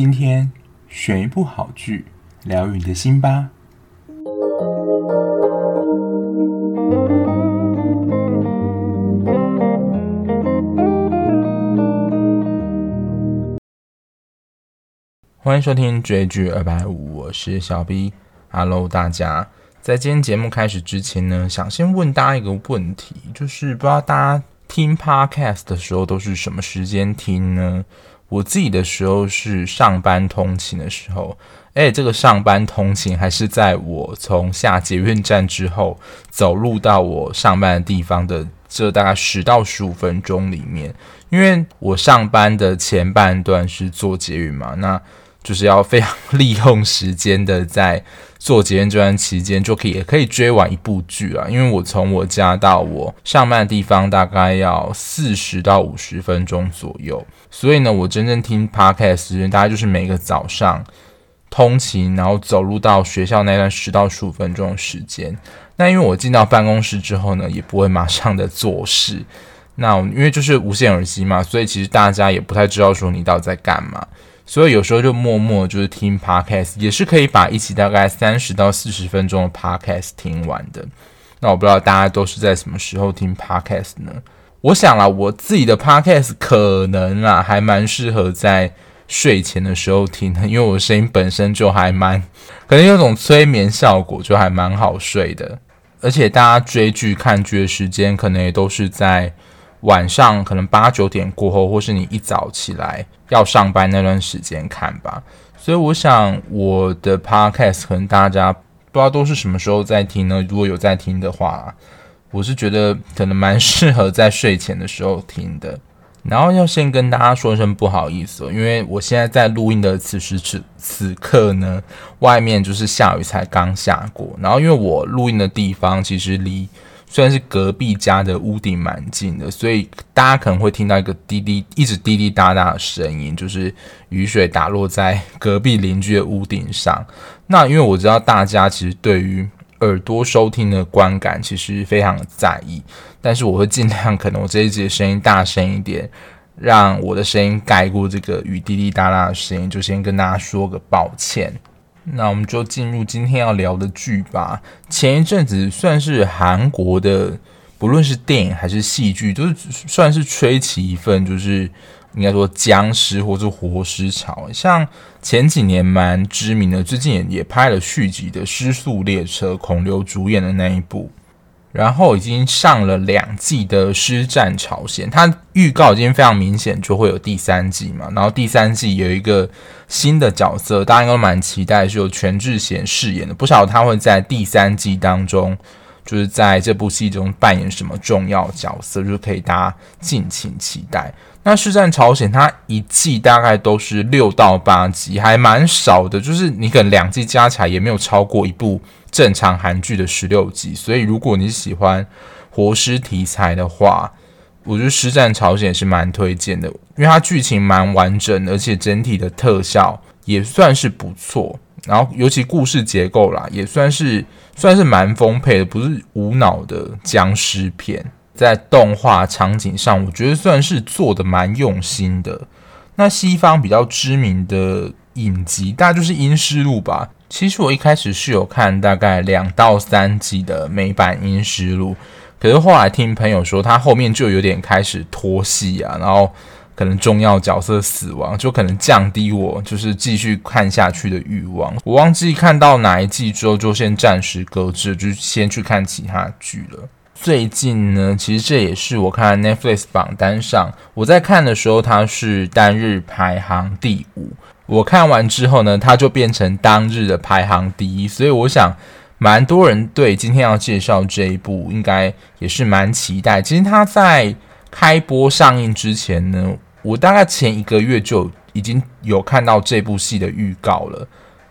今天选一部好剧，疗愈你的心吧。欢迎收听追剧二百五，我是小 B。Hello，大家，在今天节目开始之前呢，想先问大家一个问题，就是不知道大家听 Podcast 的时候都是什么时间听呢？我自己的时候是上班通勤的时候，诶，这个上班通勤还是在我从下捷运站之后走路到我上班的地方的这大概十到十五分钟里面，因为我上班的前半段是坐捷运嘛，那。就是要非常 利用时间的，在做捷运这段期间，就可以也可以追完一部剧啊。因为我从我家到我上班的地方大概要四十到五十分钟左右，所以呢，我真正听 podcast 时间大概就是每个早上通勤，然后走路到学校那段十到十五分钟的时间。那因为我进到办公室之后呢，也不会马上的做事。那因为就是无线耳机嘛，所以其实大家也不太知道说你到底在干嘛。所以有时候就默默就是听 podcast，也是可以把一期大概三十到四十分钟的 podcast 听完的。那我不知道大家都是在什么时候听 podcast 呢？我想啦，我自己的 podcast 可能啊还蛮适合在睡前的时候听的，因为我声音本身就还蛮，可能有种催眠效果，就还蛮好睡的。而且大家追剧看剧的时间，可能也都是在。晚上可能八九点过后，或是你一早起来要上班那段时间看吧。所以我想我的 podcast 可能大家不知道都是什么时候在听呢？如果有在听的话，我是觉得可能蛮适合在睡前的时候听的。然后要先跟大家说一声不好意思，因为我现在在录音的此时此此刻呢，外面就是下雨才刚下过。然后因为我录音的地方其实离虽然是隔壁家的屋顶蛮近的，所以大家可能会听到一个滴滴一直滴滴答答的声音，就是雨水打落在隔壁邻居的屋顶上。那因为我知道大家其实对于耳朵收听的观感其实非常在意，但是我会尽量可能我这一集的声音大声一点，让我的声音盖过这个雨滴滴答答的声音，就先跟大家说个抱歉。那我们就进入今天要聊的剧吧。前一阵子算是韩国的，不论是电影还是戏剧，都是算是吹起一份，就是应该说僵尸或是活尸潮。像前几年蛮知名的，最近也也拍了续集的《失速列车》，孔刘主演的那一部。然后已经上了两季的《师战朝鲜》，它预告已经非常明显，就会有第三季嘛。然后第三季有一个新的角色，大家应该蛮期待，是由全智贤饰演的。不晓得他会在第三季当中，就是在这部戏中扮演什么重要角色，就可以大家敬请期待。那《尸战朝鲜》它一季大概都是六到八集，还蛮少的，就是你可能两季加起来也没有超过一部。正常韩剧的十六集，所以如果你喜欢活尸题材的话，我觉得《尸战朝鲜》是蛮推荐的，因为它剧情蛮完整，而且整体的特效也算是不错。然后尤其故事结构啦，也算是算是蛮丰沛的，不是无脑的僵尸片。在动画场景上，我觉得算是做的蛮用心的。那西方比较知名的影集，大概就是《阴尸路》吧。其实我一开始是有看大概两到三集的美版《阴尸路》，可是后来听朋友说，他后面就有点开始拖戏啊，然后可能重要角色死亡，就可能降低我就是继续看下去的欲望。我忘记看到哪一季之后，就先暂时搁置，就先去看其他剧了。最近呢，其实这也是我看 Netflix 榜单上，我在看的时候，它是单日排行第五。我看完之后呢，它就变成当日的排行第一，所以我想，蛮多人对今天要介绍这一部应该也是蛮期待。其实它在开播上映之前呢，我大概前一个月就已经有看到这部戏的预告了。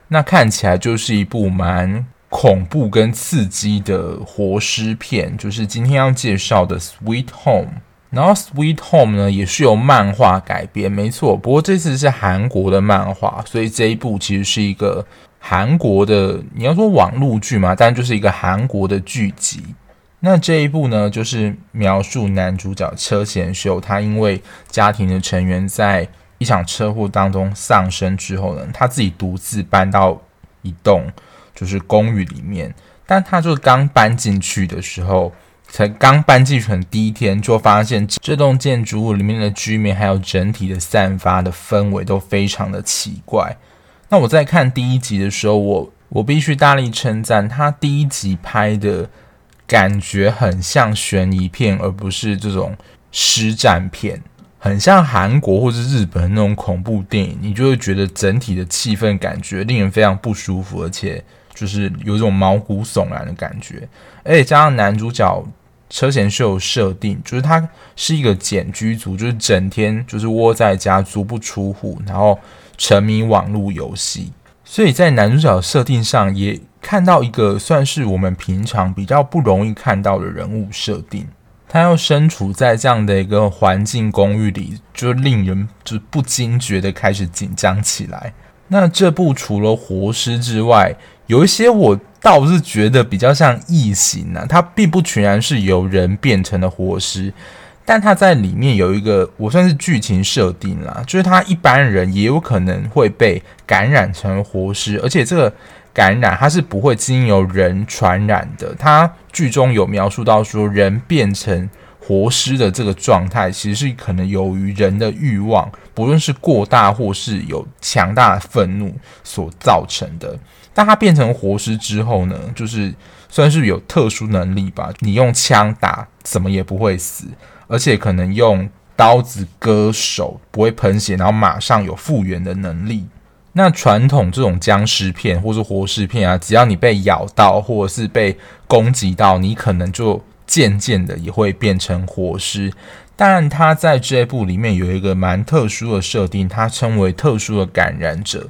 那看起来就是一部蛮恐怖跟刺激的活尸片，就是今天要介绍的《Sweet Home》。然后《Sweet Home》呢也是由漫画改编，没错。不过这次是韩国的漫画，所以这一部其实是一个韩国的，你要说网络剧嘛，但就是一个韩国的剧集。那这一部呢，就是描述男主角车贤秀，他因为家庭的成员在一场车祸当中丧生之后呢，他自己独自搬到一栋就是公寓里面，但他就刚搬进去的时候，才刚搬进去的第一天，就发现这栋建筑物里面的居民还有整体的散发的氛围都非常的奇怪。那我在看第一集的时候，我我必须大力称赞他第一集拍的感觉很像悬疑片，而不是这种实战片。很像韩国或是日本那种恐怖电影，你就会觉得整体的气氛感觉令人非常不舒服，而且就是有一种毛骨悚然的感觉。而且加上男主角车贤秀设定，就是他是一个简居族，就是整天就是窝在家足不出户，然后沉迷网络游戏，所以在男主角设定上也看到一个算是我们平常比较不容易看到的人物设定。他要身处在这样的一个环境公寓里，就令人就不惊觉的开始紧张起来。那这部除了活尸之外，有一些我倒是觉得比较像异形、啊。它并不全然是由人变成的活尸，但他在里面有一个我算是剧情设定啦，就是他一般人也有可能会被感染成活尸，而且这个。感染它是不会经由人传染的。它剧中有描述到说，人变成活尸的这个状态，其实是可能由于人的欲望，不论是过大或是有强大的愤怒所造成的。但它变成活尸之后呢，就是算是有特殊能力吧。你用枪打，怎么也不会死，而且可能用刀子割手不会喷血，然后马上有复原的能力。那传统这种僵尸片或是活尸片啊，只要你被咬到或者是被攻击到，你可能就渐渐的也会变成活尸。但他在这一部里面有一个蛮特殊的设定，它称为特殊的感染者。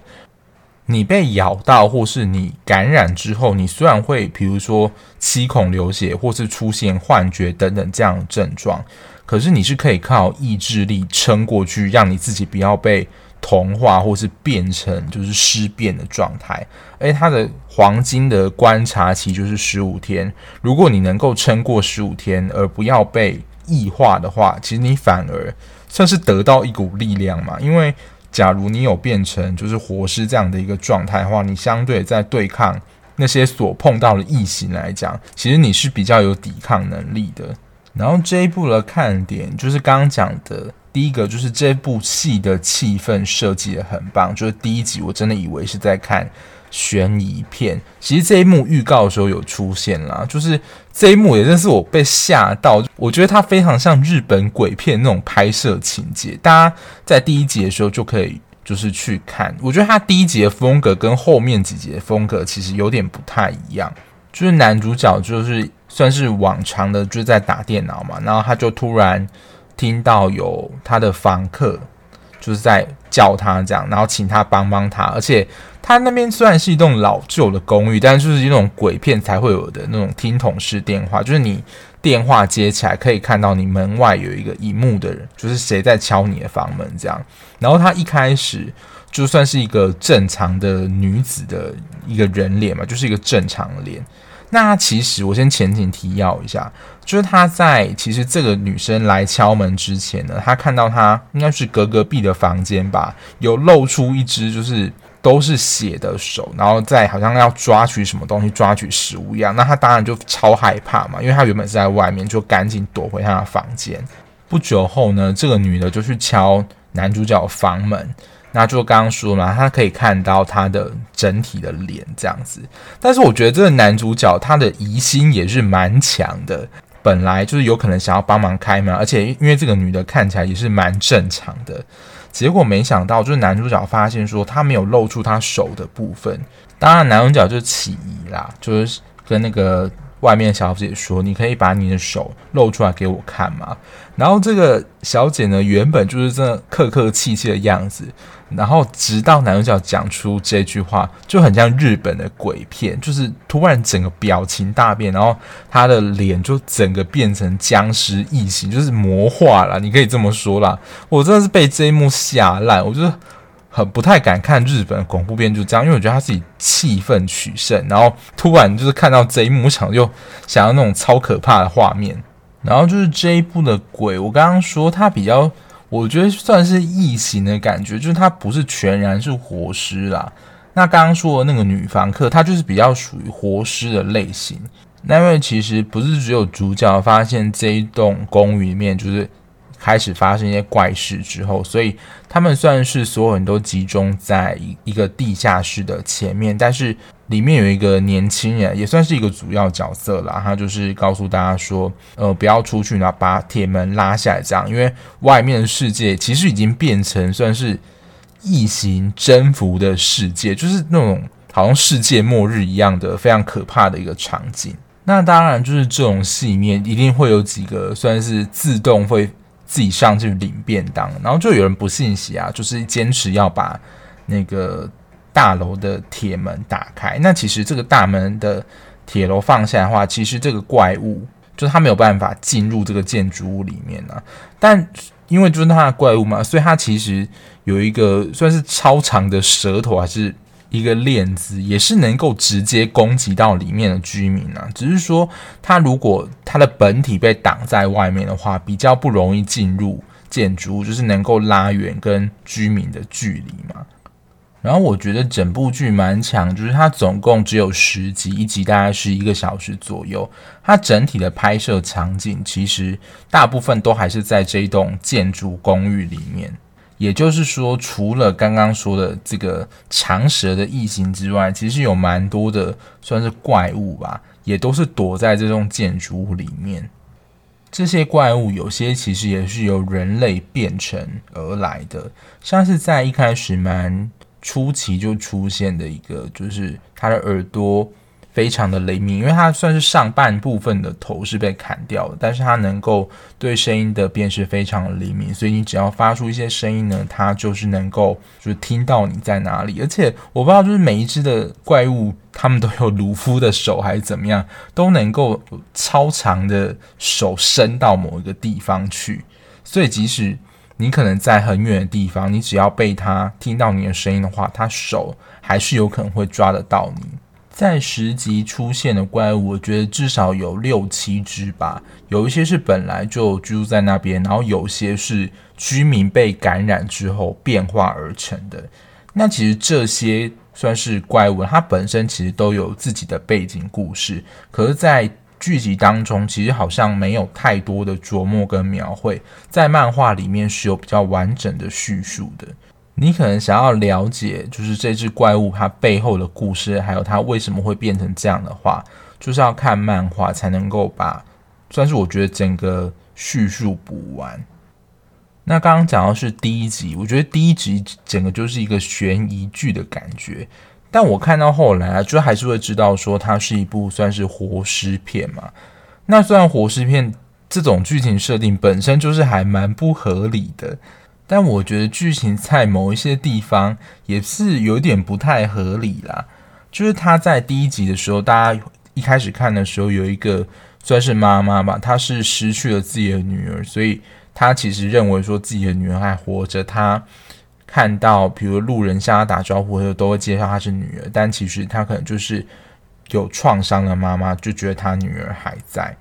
你被咬到或是你感染之后，你虽然会比如说七孔流血或是出现幻觉等等这样的症状，可是你是可以靠意志力撑过去，让你自己不要被。同化或是变成就是尸变的状态，而它的黄金的观察期就是十五天。如果你能够撑过十五天，而不要被异化的话，其实你反而算是得到一股力量嘛。因为假如你有变成就是活尸这样的一个状态的话，你相对在对抗那些所碰到的异形来讲，其实你是比较有抵抗能力的。然后这一部的看点就是刚刚讲的。第一个就是这部戏的气氛设计的很棒，就是第一集我真的以为是在看悬疑片，其实这一幕预告的时候有出现啦，就是这一幕也真是我被吓到，我觉得它非常像日本鬼片那种拍摄情节，大家在第一集的时候就可以就是去看，我觉得它第一集的风格跟后面几集的风格其实有点不太一样，就是男主角就是算是往常的就在打电脑嘛，然后他就突然。听到有他的房客就是在叫他这样，然后请他帮帮他，而且他那边虽然是一栋老旧的公寓，但是就是一种鬼片才会有的那种听筒式电话，就是你电话接起来可以看到你门外有一个荧幕的人，就是谁在敲你的房门这样。然后他一开始就算是一个正常的女子的一个人脸嘛，就是一个正常脸。那其实我先前景提要一下，就是他在其实这个女生来敲门之前呢，他看到她应该是隔隔壁的房间吧，有露出一只就是都是血的手，然后在好像要抓取什么东西、抓取食物一样。那他当然就超害怕嘛，因为他原本是在外面，就赶紧躲回他的房间。不久后呢，这个女的就去敲男主角房门。那就刚刚说嘛，他可以看到他的整体的脸这样子，但是我觉得这个男主角他的疑心也是蛮强的，本来就是有可能想要帮忙开门，而且因为这个女的看起来也是蛮正常的，结果没想到就是男主角发现说他没有露出他手的部分，当然男主角就起疑啦，就是跟那个。外面小姐说：“你可以把你的手露出来给我看吗？”然后这个小姐呢，原本就是这客客气气的样子，然后直到男主角讲出这句话，就很像日本的鬼片，就是突然整个表情大变，然后他的脸就整个变成僵尸异形，就是魔化了，你可以这么说啦。我真的是被这一幕吓烂，我就。很不太敢看日本恐怖片，就这样，因为我觉得他自己气氛取胜，然后突然就是看到这一幕，想就想要那种超可怕的画面，然后就是这一部的鬼，我刚刚说他比较，我觉得算是异形的感觉，就是它不是全然是活尸啦。那刚刚说的那个女房客，她就是比较属于活尸的类型。那因为其实不是只有主角发现这一栋公寓里面就是开始发生一些怪事之后，所以他们算是所有人都集中在一一个地下室的前面，但是里面有一个年轻人，也算是一个主要角色啦。他就是告诉大家说，呃，不要出去，然后把铁门拉下来，这样，因为外面的世界其实已经变成算是异形征服的世界，就是那种好像世界末日一样的非常可怕的一个场景。那当然，就是这种戏里面一定会有几个算是自动会自己上去领便当，然后就有人不信邪啊，就是坚持要把那个大楼的铁门打开。那其实这个大门的铁楼放下的话，其实这个怪物就是他没有办法进入这个建筑物里面啊。但因为就是他的怪物嘛，所以他其实有一个算是超长的舌头，还是？一个链子也是能够直接攻击到里面的居民啊，只是说它如果它的本体被挡在外面的话，比较不容易进入建筑物，就是能够拉远跟居民的距离嘛。然后我觉得整部剧蛮强，就是它总共只有十集，一集大概是一个小时左右。它整体的拍摄场景其实大部分都还是在这栋建筑公寓里面。也就是说，除了刚刚说的这个长舌的异形之外，其实有蛮多的算是怪物吧，也都是躲在这栋建筑物里面。这些怪物有些其实也是由人类变成而来的，像是在一开始蛮初期就出现的一个，就是它的耳朵。非常的灵敏，因为它算是上半部分的头是被砍掉的，但是它能够对声音的辨识非常的灵敏，所以你只要发出一些声音呢，它就是能够就是听到你在哪里。而且我不知道，就是每一只的怪物，它们都有鲁夫的手还是怎么样，都能够超长的手伸到某一个地方去，所以即使你可能在很远的地方，你只要被它听到你的声音的话，它手还是有可能会抓得到你。在十集出现的怪物，我觉得至少有六七只吧。有一些是本来就居住在那边，然后有些是居民被感染之后变化而成的。那其实这些算是怪物，它本身其实都有自己的背景故事。可是，在剧集当中，其实好像没有太多的琢磨跟描绘。在漫画里面是有比较完整的叙述的。你可能想要了解，就是这只怪物它背后的故事，还有它为什么会变成这样的话，就是要看漫画才能够把，算是我觉得整个叙述补完。那刚刚讲到是第一集，我觉得第一集整个就是一个悬疑剧的感觉，但我看到后来啊，就还是会知道说它是一部算是活尸片嘛。那虽然活尸片这种剧情设定本身就是还蛮不合理的。但我觉得剧情在某一些地方也是有点不太合理啦。就是他在第一集的时候，大家一开始看的时候，有一个算是妈妈吧，她是失去了自己的女儿，所以她其实认为说自己的女儿还活着。她看到比如路人向她打招呼的时候，都会介绍她是女儿，但其实她可能就是有创伤的妈妈，就觉得她女儿还在。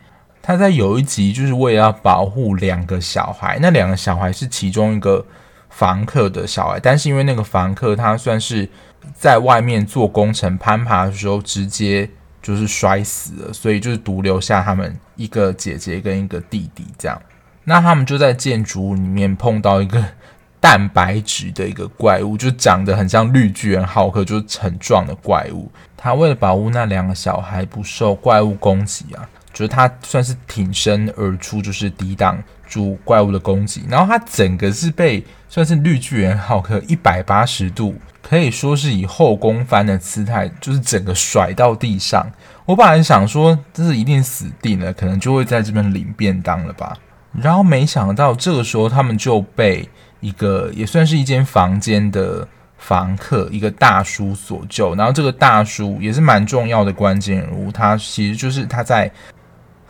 他在有一集就是为了要保护两个小孩，那两个小孩是其中一个房客的小孩，但是因为那个房客他算是在外面做工程攀爬的时候直接就是摔死了，所以就是独留下他们一个姐姐跟一个弟弟这样。那他们就在建筑物里面碰到一个蛋白质的一个怪物，就长得很像绿巨人浩克，就是很壮的怪物。他为了保护那两个小孩不受怪物攻击啊。就是他算是挺身而出，就是抵挡住怪物的攻击，然后他整个是被算是绿巨人浩克一百八十度，可以说是以后空翻的姿态，就是整个甩到地上。我本来想说这是一定死定了，可能就会在这边领便当了吧。然后没想到这个时候他们就被一个也算是一间房间的房客一个大叔所救，然后这个大叔也是蛮重要的关键人物，他其实就是他在。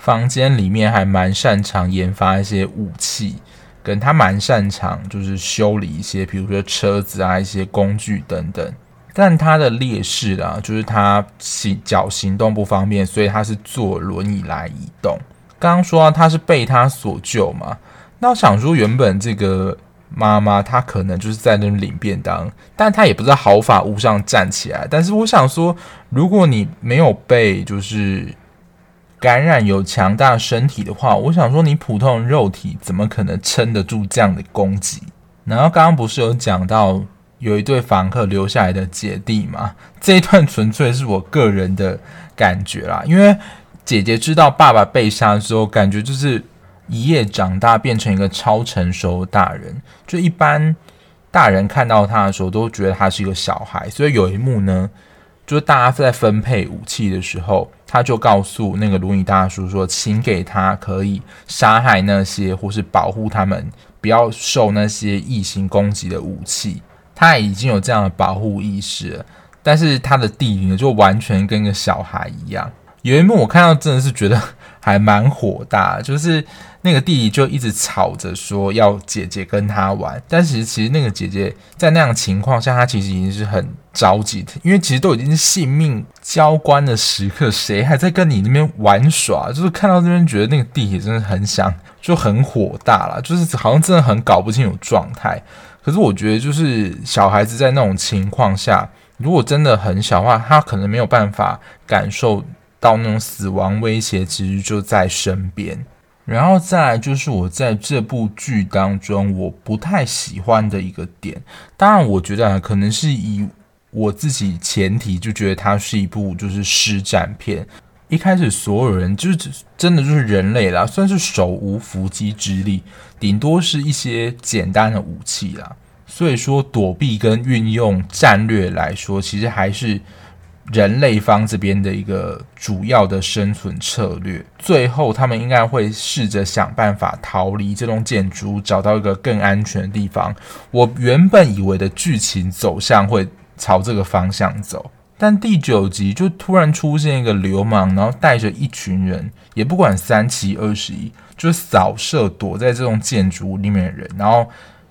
房间里面还蛮擅长研发一些武器，跟他蛮擅长就是修理一些，比如说车子啊、一些工具等等。但他的劣势啊，就是他行脚行动不方便，所以他是坐轮椅来移动。刚刚说他是被他所救嘛，那我想说原本这个妈妈她可能就是在那领便当，但她也不是毫发无伤站起来。但是我想说，如果你没有被就是感染有强大身体的话，我想说你普通的肉体怎么可能撑得住这样的攻击？然后刚刚不是有讲到有一对房客留下来的姐弟吗？这一段纯粹是我个人的感觉啦，因为姐姐知道爸爸被杀之后，感觉就是。一夜长大，变成一个超成熟的大人。就一般大人看到他的时候，都觉得他是一个小孩。所以有一幕呢，就是大家在分配武器的时候，他就告诉那个轮椅大叔说：“请给他可以杀害那些或是保护他们，不要受那些异形攻击的武器。”他已经有这样的保护意识了，但是他的弟弟呢，就完全跟个小孩一样。有一幕我看到真的是觉得还蛮火大，就是。那个弟弟就一直吵着说要姐姐跟他玩，但其实其实那个姐姐在那样的情况下，她其实已经是很着急的，因为其实都已经是性命交关的时刻，谁还在跟你那边玩耍？就是看到这边觉得那个弟弟真的很想，就很火大了，就是好像真的很搞不清楚状态。可是我觉得，就是小孩子在那种情况下，如果真的很小的话，他可能没有办法感受到那种死亡威胁，其实就在身边。然后再来就是我在这部剧当中我不太喜欢的一个点，当然我觉得啊可能是以我自己前提就觉得它是一部就是实战片，一开始所有人就是真的就是人类啦，算是手无缚鸡之力，顶多是一些简单的武器啦，所以说躲避跟运用战略来说，其实还是。人类方这边的一个主要的生存策略，最后他们应该会试着想办法逃离这栋建筑，找到一个更安全的地方。我原本以为的剧情走向会朝这个方向走，但第九集就突然出现一个流氓，然后带着一群人，也不管三七二十一，就扫射躲在这栋建筑里面的人，然后。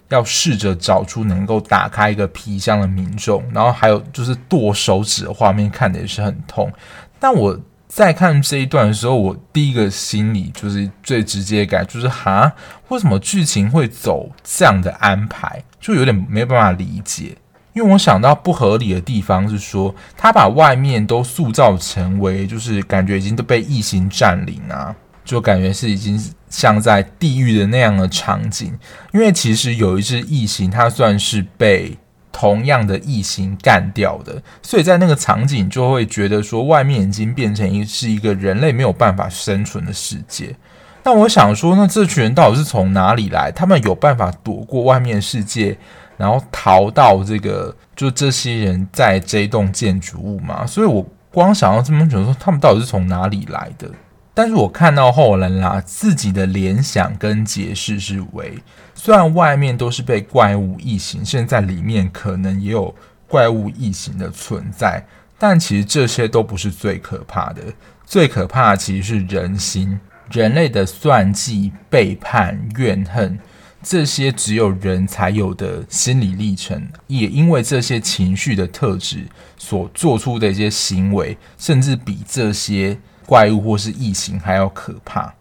要试着找出能够打开一个皮箱的民众，然后还有就是剁手指的画面，看得也是很痛。但我在看这一段的时候，我第一个心里就是最直接感就是哈，为什么剧情会走这样的安排，就有点没办法理解。因为我想到不合理的地方是说，他把外面都塑造成为就是感觉已经都被异形占领啊。就感觉是已经像在地狱的那样的场景，因为其实有一只异形，它算是被同样的异形干掉的，所以在那个场景就会觉得说，外面已经变成一是一个人类没有办法生存的世界。那我想说，那这群人到底是从哪里来？他们有办法躲过外面世界，然后逃到这个就这些人在这栋建筑物吗？所以我光想到这么久，说他们到底是从哪里来的？但是我看到后来啦，自己的联想跟解释是为，虽然外面都是被怪物异形，现在里面可能也有怪物异形的存在，但其实这些都不是最可怕的，最可怕的其实是人心，人类的算计、背叛、怨恨，这些只有人才有的心理历程，也因为这些情绪的特质所做出的一些行为，甚至比这些。怪物或是疫情还要可怕，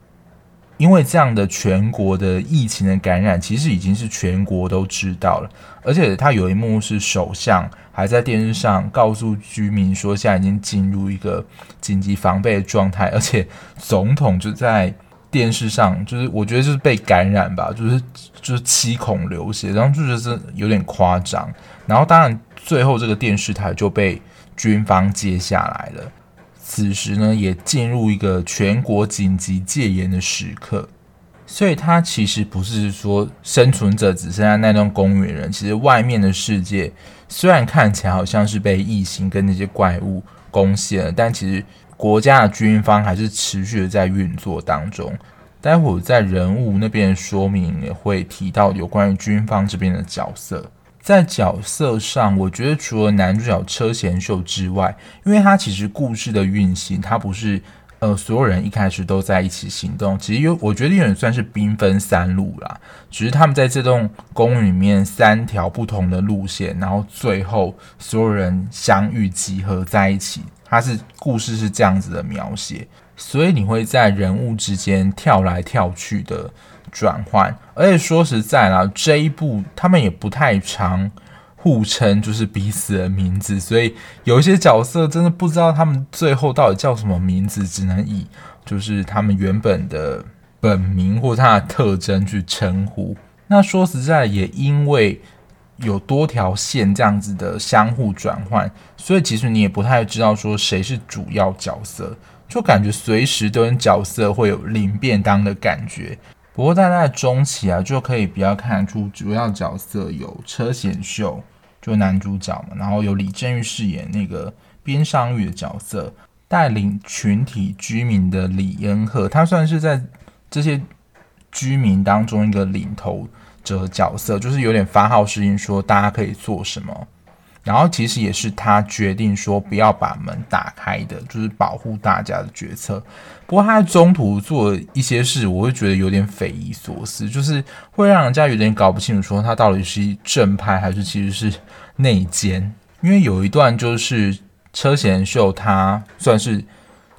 因为这样的全国的疫情的感染，其实已经是全国都知道了。而且他有一幕是首相还在电视上告诉居民说，现在已经进入一个紧急防备的状态，而且总统就在电视上，就是我觉得就是被感染吧，就是就是七孔流血，然后就觉得有点夸张。然后当然最后这个电视台就被军方接下来了。此时呢，也进入一个全国紧急戒严的时刻，所以它其实不是说生存者只剩下那栋公园人，其实外面的世界虽然看起来好像是被异形跟那些怪物攻陷了，但其实国家的军方还是持续的在运作当中。待会儿在人物那边说明也会提到有关于军方这边的角色。在角色上，我觉得除了男主角车贤秀之外，因为他其实故事的运行，他不是呃所有人一开始都在一起行动，其实有我觉得有点算是兵分三路啦。只是他们在这栋公寓里面三条不同的路线，然后最后所有人相遇集合在一起，他是故事是这样子的描写。所以你会在人物之间跳来跳去的转换。而且说实在啦，这一部他们也不太常互称就是彼此的名字，所以有一些角色真的不知道他们最后到底叫什么名字，只能以就是他们原本的本名或他的特征去称呼。那说实在，也因为有多条线这样子的相互转换，所以其实你也不太知道说谁是主要角色，就感觉随时都跟角色会有领便当的感觉。不过大概中期啊，就可以比较看出主要角色有车贤秀，就男主角嘛，然后有李正玉饰演那个边尚玉的角色，带领群体居民的李恩赫，他算是在这些居民当中一个领头。者角色就是有点发号施令，说大家可以做什么，然后其实也是他决定说不要把门打开的，就是保护大家的决策。不过他在中途做一些事，我会觉得有点匪夷所思，就是会让人家有点搞不清楚，说他到底是正派还是其实是内奸。因为有一段就是车贤秀他算是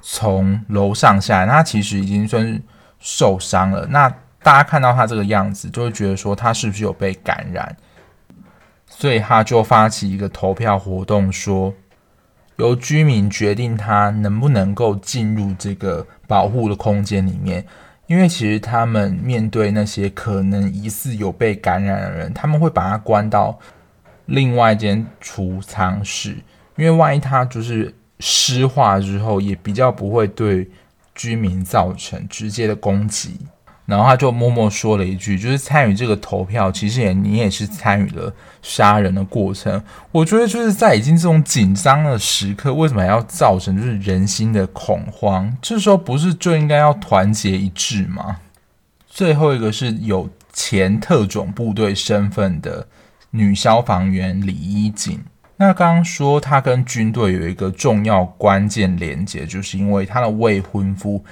从楼上下来，他其实已经算是受伤了。那大家看到他这个样子，就会觉得说他是不是有被感染，所以他就发起一个投票活动，说由居民决定他能不能够进入这个保护的空间里面。因为其实他们面对那些可能疑似有被感染的人，他们会把他关到另外一间储藏室，因为万一他就是湿化之后，也比较不会对居民造成直接的攻击。然后他就默默说了一句，就是参与这个投票，其实也你也是参与了杀人的过程。我觉得就是在已经这种紧张的时刻，为什么还要造成就是人心的恐慌？这时候不是就应该要团结一致吗？最后一个是有前特种部队身份的女消防员李依锦。那刚刚说她跟军队有一个重要关键连接，就是因为她的未婚夫。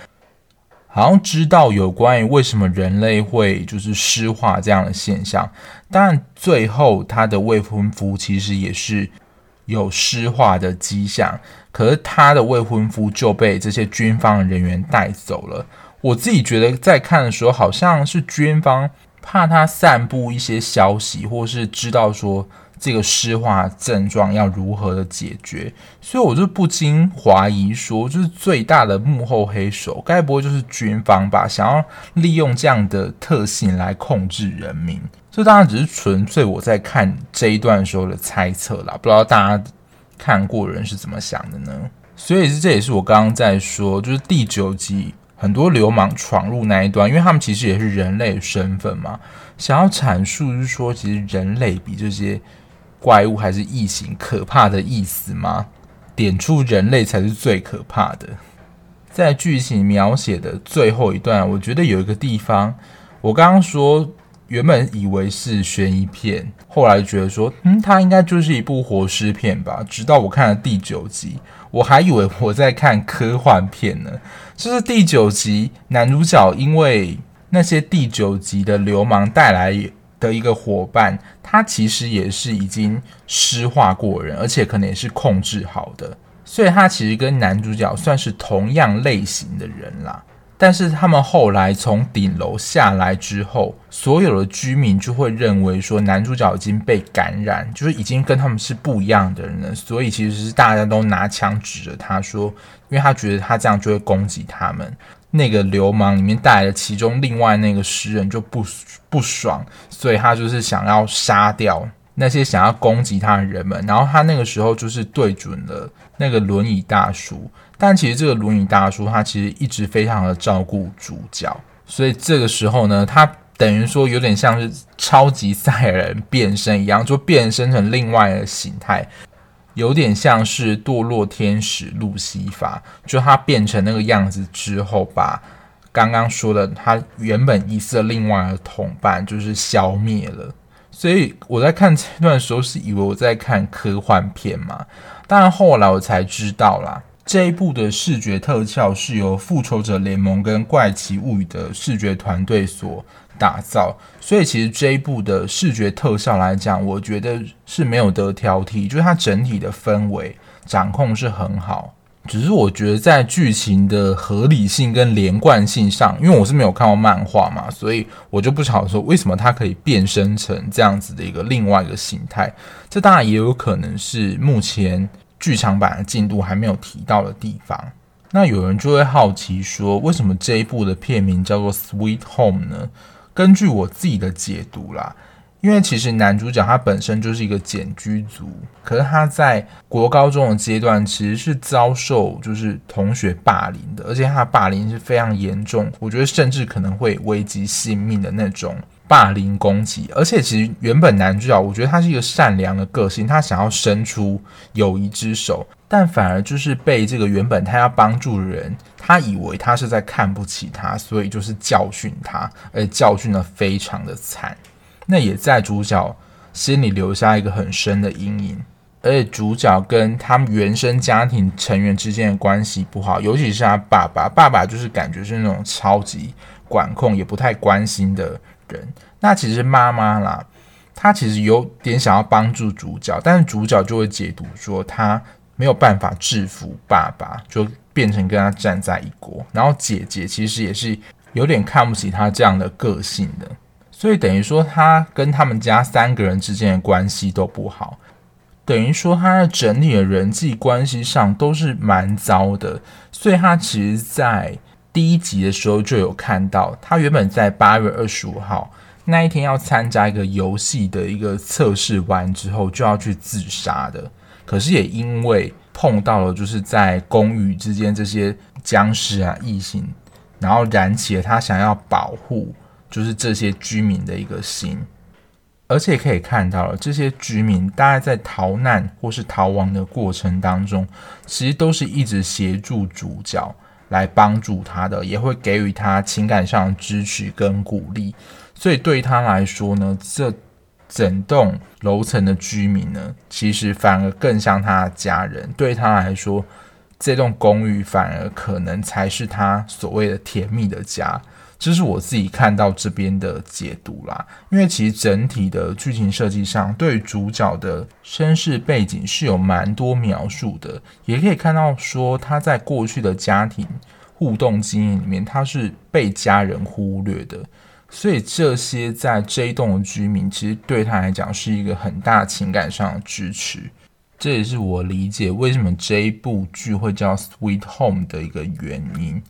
好像知道有关于为什么人类会就是湿化这样的现象，但最后他的未婚夫其实也是有湿化的迹象，可是他的未婚夫就被这些军方人员带走了。我自己觉得在看的时候，好像是军方怕他散布一些消息，或是知道说。这个湿化症状要如何的解决？所以我就不禁怀疑说，就是最大的幕后黑手，该不会就是军方吧？想要利用这样的特性来控制人民？这当然只是纯粹我在看这一段时候的猜测啦，不知道大家看过人是怎么想的呢？所以这也是我刚刚在说，就是第九集很多流氓闯入那一段，因为他们其实也是人类身份嘛，想要阐述是说，其实人类比这些。怪物还是异形可怕的意思吗？点出人类才是最可怕的。在剧情描写的最后一段，我觉得有一个地方，我刚刚说原本以为是悬疑片，后来觉得说，嗯，它应该就是一部活尸片吧。直到我看了第九集，我还以为我在看科幻片呢。就是第九集男主角因为那些第九集的流氓带来。的一个伙伴，他其实也是已经湿化过人，而且可能也是控制好的，所以他其实跟男主角算是同样类型的人啦。但是他们后来从顶楼下来之后，所有的居民就会认为说男主角已经被感染，就是已经跟他们是不一样的人了，所以其实是大家都拿枪指着他说，因为他觉得他这样就会攻击他们。那个流氓里面带来的其中另外那个诗人就不不爽，所以他就是想要杀掉那些想要攻击他的人们。然后他那个时候就是对准了那个轮椅大叔，但其实这个轮椅大叔他其实一直非常的照顾主角，所以这个时候呢，他等于说有点像是超级赛人变身一样，就变身成另外的形态。有点像是堕落天使路西法，就他变成那个样子之后，把刚刚说的他原本疑似的另外的同伴就是消灭了。所以我在看这段的时候是以为我在看科幻片嘛，但后来我才知道啦，这一部的视觉特效是由复仇者联盟跟怪奇物语的视觉团队所打造，所以其实这一部的视觉特效来讲，我觉得是没有得挑剔，就是它整体的氛围掌控是很好。只是我觉得在剧情的合理性跟连贯性上，因为我是没有看过漫画嘛，所以我就不晓得说为什么它可以变身成这样子的一个另外一个形态。这当然也有可能是目前剧场版的进度还没有提到的地方。那有人就会好奇说，为什么这一部的片名叫做《Sweet Home》呢？根据我自己的解读啦。因为其实男主角他本身就是一个茧居族，可是他在国高中的阶段其实是遭受就是同学霸凌的，而且他霸凌是非常严重，我觉得甚至可能会危及性命的那种霸凌攻击。而且其实原本男主角我觉得他是一个善良的个性，他想要伸出友谊之手，但反而就是被这个原本他要帮助的人，他以为他是在看不起他，所以就是教训他，而且教训得非常的惨。那也在主角心里留下一个很深的阴影，而且主角跟他们原生家庭成员之间的关系不好，尤其是他爸爸，爸爸就是感觉是那种超级管控也不太关心的人。那其实妈妈啦，她其实有点想要帮助主角，但是主角就会解读说他没有办法制服爸爸，就变成跟他站在一国。然后姐姐其实也是有点看不起他这样的个性的。所以等于说，他跟他们家三个人之间的关系都不好，等于说他在整体的人际关系上都是蛮糟的。所以他其实，在第一集的时候就有看到，他原本在八月二十五号那一天要参加一个游戏的一个测试完之后就要去自杀的，可是也因为碰到了就是在公寓之间这些僵尸啊异性，然后燃起了他想要保护。就是这些居民的一个心，而且可以看到了，这些居民大概在逃难或是逃亡的过程当中，其实都是一直协助主角来帮助他的，也会给予他情感上的支持跟鼓励。所以对他来说呢，这整栋楼层的居民呢，其实反而更像他的家人。对他来说，这栋公寓反而可能才是他所谓的甜蜜的家。这是我自己看到这边的解读啦，因为其实整体的剧情设计上，对主角的身世背景是有蛮多描述的，也可以看到说他在过去的家庭互动经验里面，他是被家人忽略的，所以这些在这一栋的居民，其实对他来讲是一个很大情感上的支持，这也是我理解为什么这一部剧会叫《Sweet Home》的一个原因。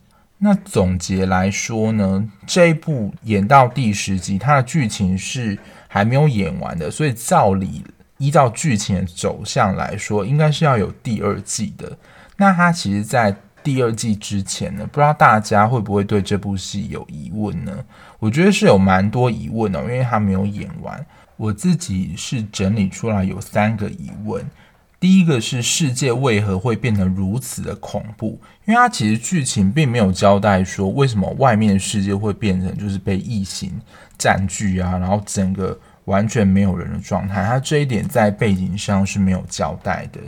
那总结来说呢，这一部演到第十集，它的剧情是还没有演完的，所以照理依照剧情的走向来说，应该是要有第二季的。那它其实，在第二季之前呢，不知道大家会不会对这部戏有疑问呢？我觉得是有蛮多疑问的，因为它没有演完。我自己是整理出来有三个疑问。第一个是世界为何会变得如此的恐怖？因为它其实剧情并没有交代说为什么外面的世界会变成就是被异形占据啊，然后整个完全没有人的状态。它这一点在背景上是没有交代的。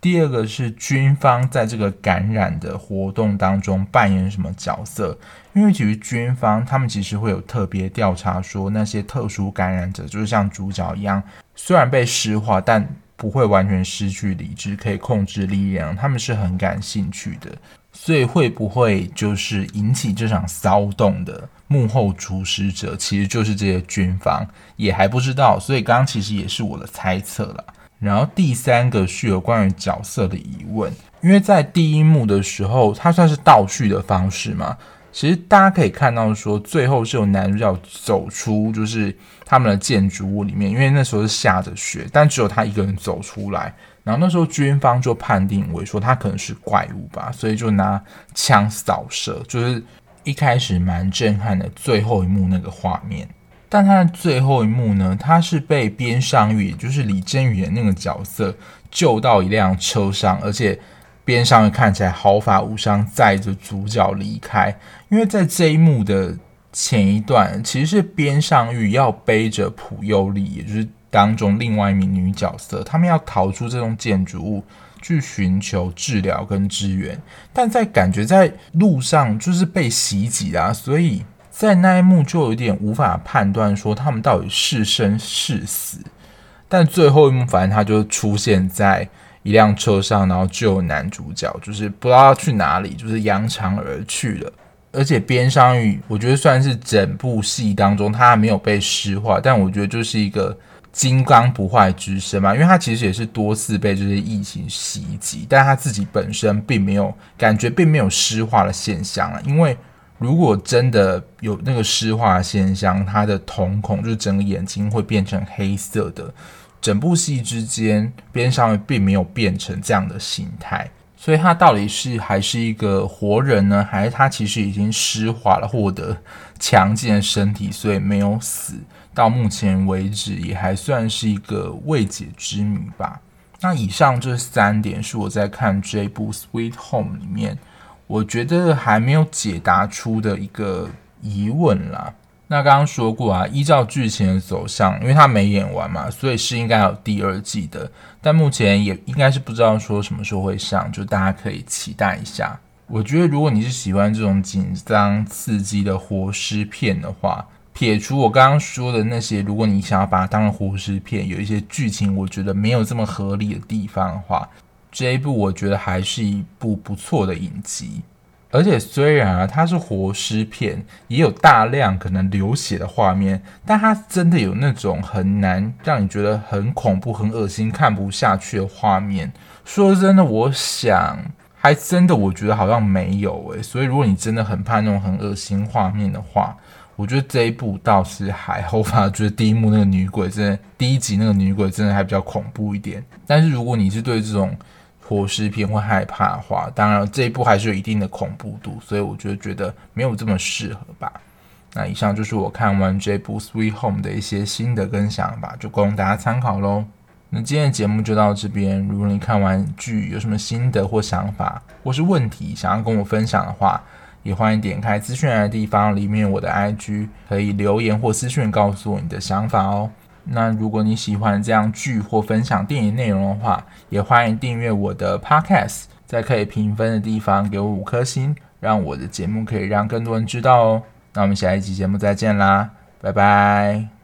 第二个是军方在这个感染的活动当中扮演什么角色？因为其实军方他们其实会有特别调查说那些特殊感染者，就是像主角一样，虽然被石化，但不会完全失去理智，可以控制力量，他们是很感兴趣的。所以会不会就是引起这场骚动的幕后主使者，其实就是这些军方，也还不知道。所以刚刚其实也是我的猜测了。然后第三个是有关于角色的疑问，因为在第一幕的时候，它算是倒叙的方式嘛。其实大家可以看到，说最后是有男主角走出，就是他们的建筑物里面，因为那时候是下着雪，但只有他一个人走出来。然后那时候军方就判定为说他可能是怪物吧，所以就拿枪扫射，就是一开始蛮震撼的最后一幕那个画面。但他的最后一幕呢，他是被边上玉，也就是李振宇的那个角色救到一辆车上，而且。边上看起来毫发无伤，载着主角离开。因为在这一幕的前一段，其实是边上玉要背着朴优丽，也就是当中另外一名女角色，他们要逃出这栋建筑物，去寻求治疗跟支援。但在感觉在路上就是被袭击啊，所以在那一幕就有点无法判断说他们到底是生是死。但最后一幕，反正他就出现在。一辆车上，然后只有男主角，就是不知道要去哪里，就是扬长而去了。而且边尚玉，我觉得算是整部戏当中他还没有被诗化，但我觉得就是一个金刚不坏之身嘛，因为他其实也是多次被这些疫情袭击，但他自己本身并没有感觉，并没有诗化的现象啊。因为如果真的有那个诗化现象，他的瞳孔就是整个眼睛会变成黑色的。整部戏之间，边尚玉并没有变成这样的形态。所以他到底是还是一个活人呢，还是他其实已经尸化了，获得强健的身体，所以没有死？到目前为止也还算是一个未解之谜吧。那以上这三点是我在看这部《Sweet Home》里面，我觉得还没有解答出的一个疑问啦。那刚刚说过啊，依照剧情的走向，因为他没演完嘛，所以是应该有第二季的。但目前也应该是不知道说什么时候会上，就大家可以期待一下。我觉得如果你是喜欢这种紧张刺激的活尸片的话，撇除我刚刚说的那些，如果你想要把它当成活尸片，有一些剧情我觉得没有这么合理的地方的话，这一部我觉得还是一部不错的影集。而且虽然啊，它是活尸片，也有大量可能流血的画面，但它真的有那种很难让你觉得很恐怖、很恶心、看不下去的画面。说真的，我想还真的，我觉得好像没有诶。所以如果你真的很怕那种很恶心画面的话，我觉得这一部倒是还好。我反而觉得第一幕那个女鬼真的，第一集那个女鬼真的还比较恐怖一点。但是如果你是对这种活尸片会害怕的话，当然这一部还是有一定的恐怖度，所以我就觉得没有这么适合吧。那以上就是我看完这部《Sweet Home》的一些心得跟想法，就供大家参考喽。那今天的节目就到这边，如果你看完剧有什么心得或想法，或是问题想要跟我分享的话，也欢迎点开资讯栏的地方，里面我的 IG，可以留言或私讯告诉我你的想法哦。那如果你喜欢这样剧或分享电影内容的话，也欢迎订阅我的 Podcast，在可以评分的地方给我五颗星，让我的节目可以让更多人知道哦。那我们下一期节目再见啦，拜拜。